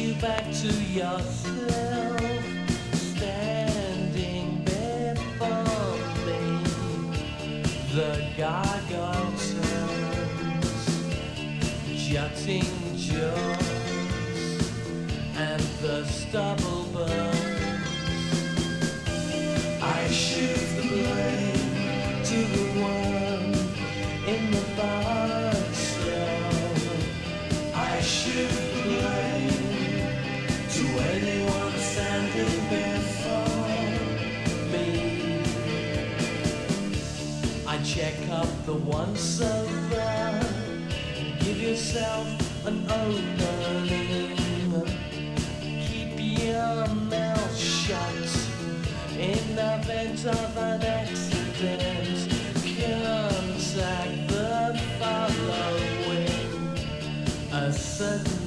you back to yourself, standing before me. The gargoyle turns, jutting jaws, and the stubble. the once over. Give yourself an opening. Keep your mouth shut in the event of an accident. Contact the following. A certain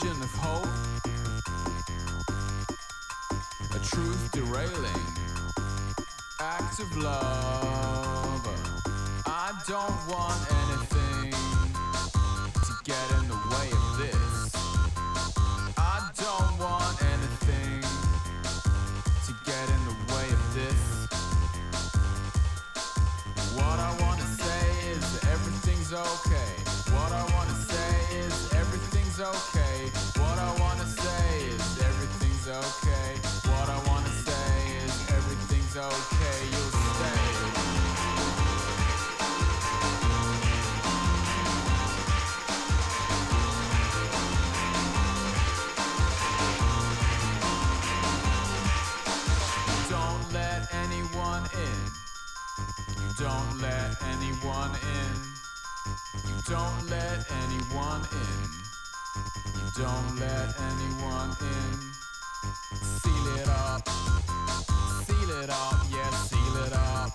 vision of hope, a truth derailing, act of love. I don't want anything to get in anyone in. You don't let anyone in. You don't let anyone in. Seal it up. Seal it up. Yeah, seal it up.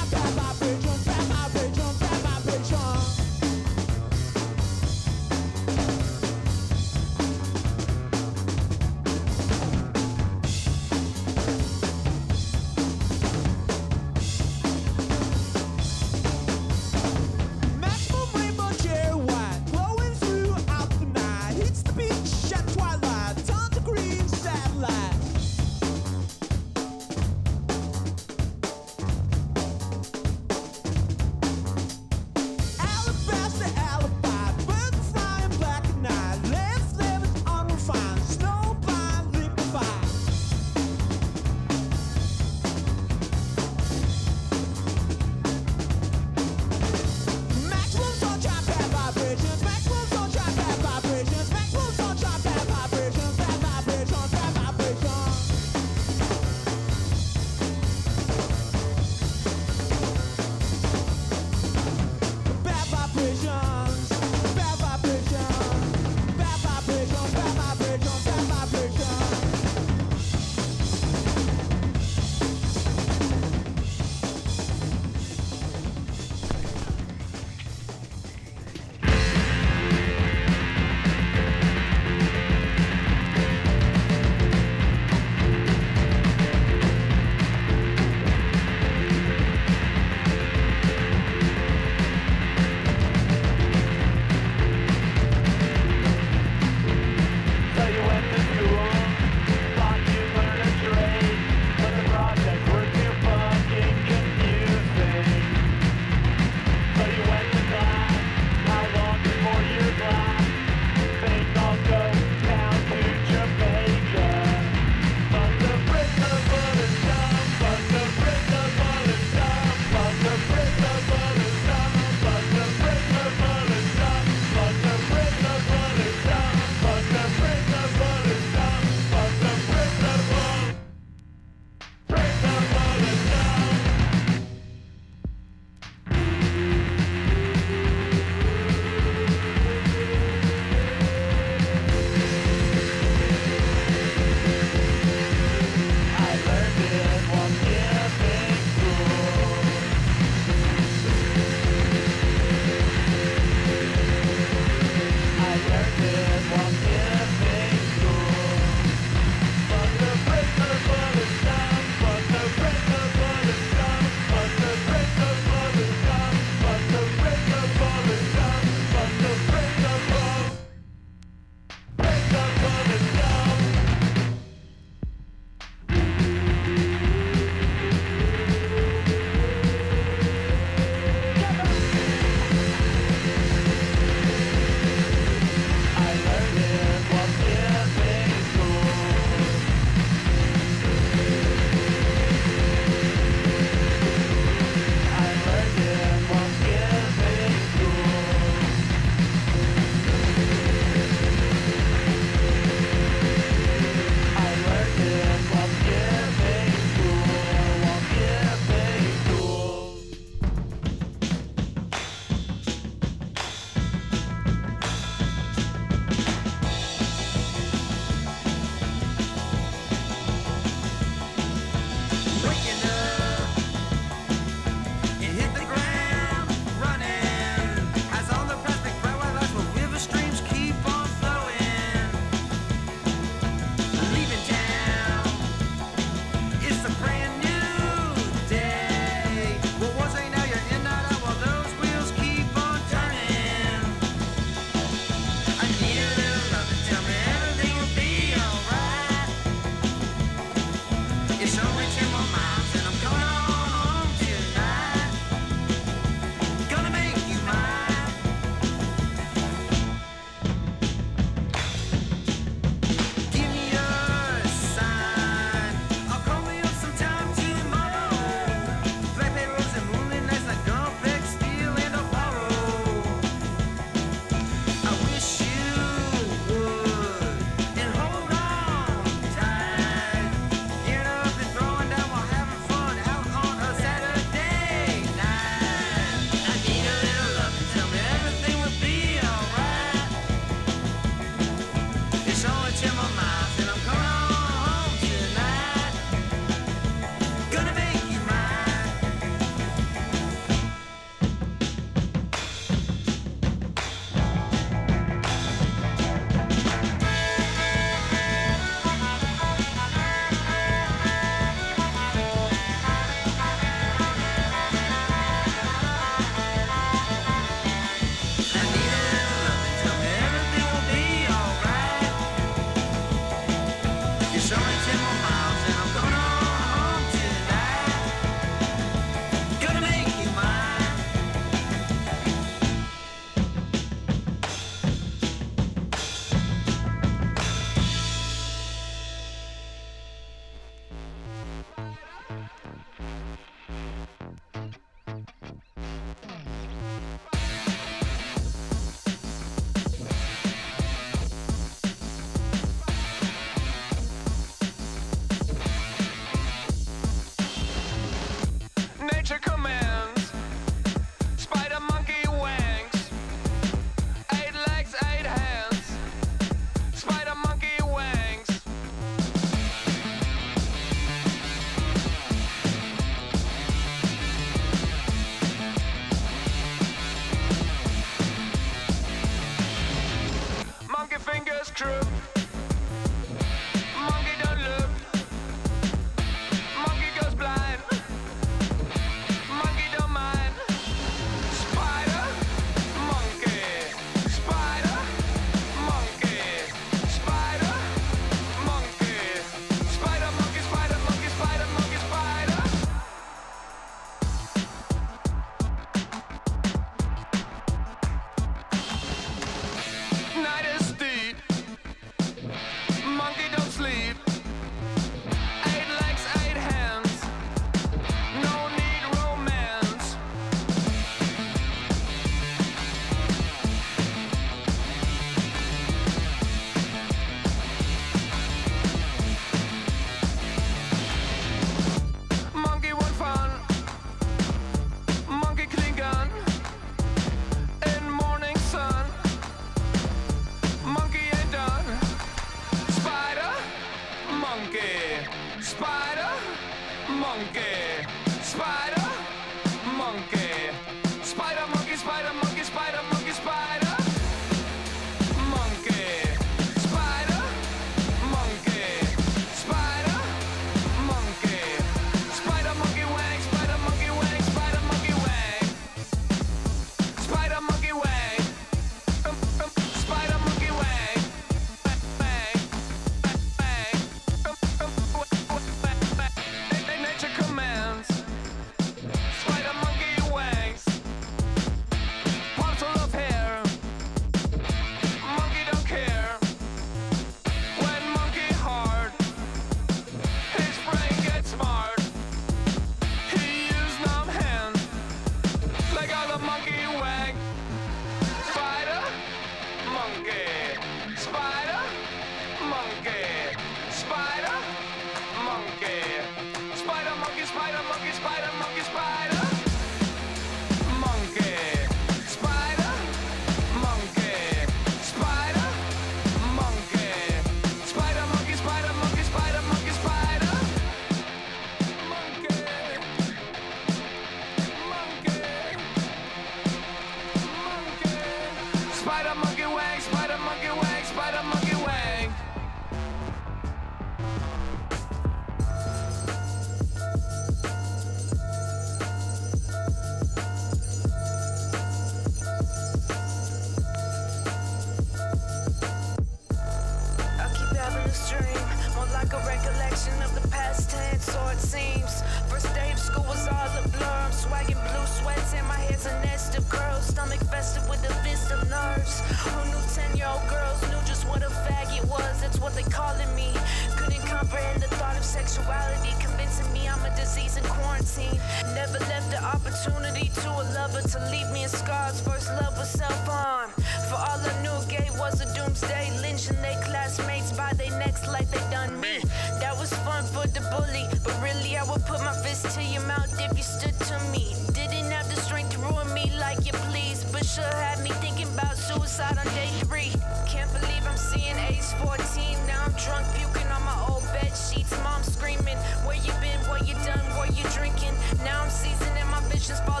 just bought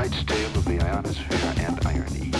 right stale of the ionosphere and irony.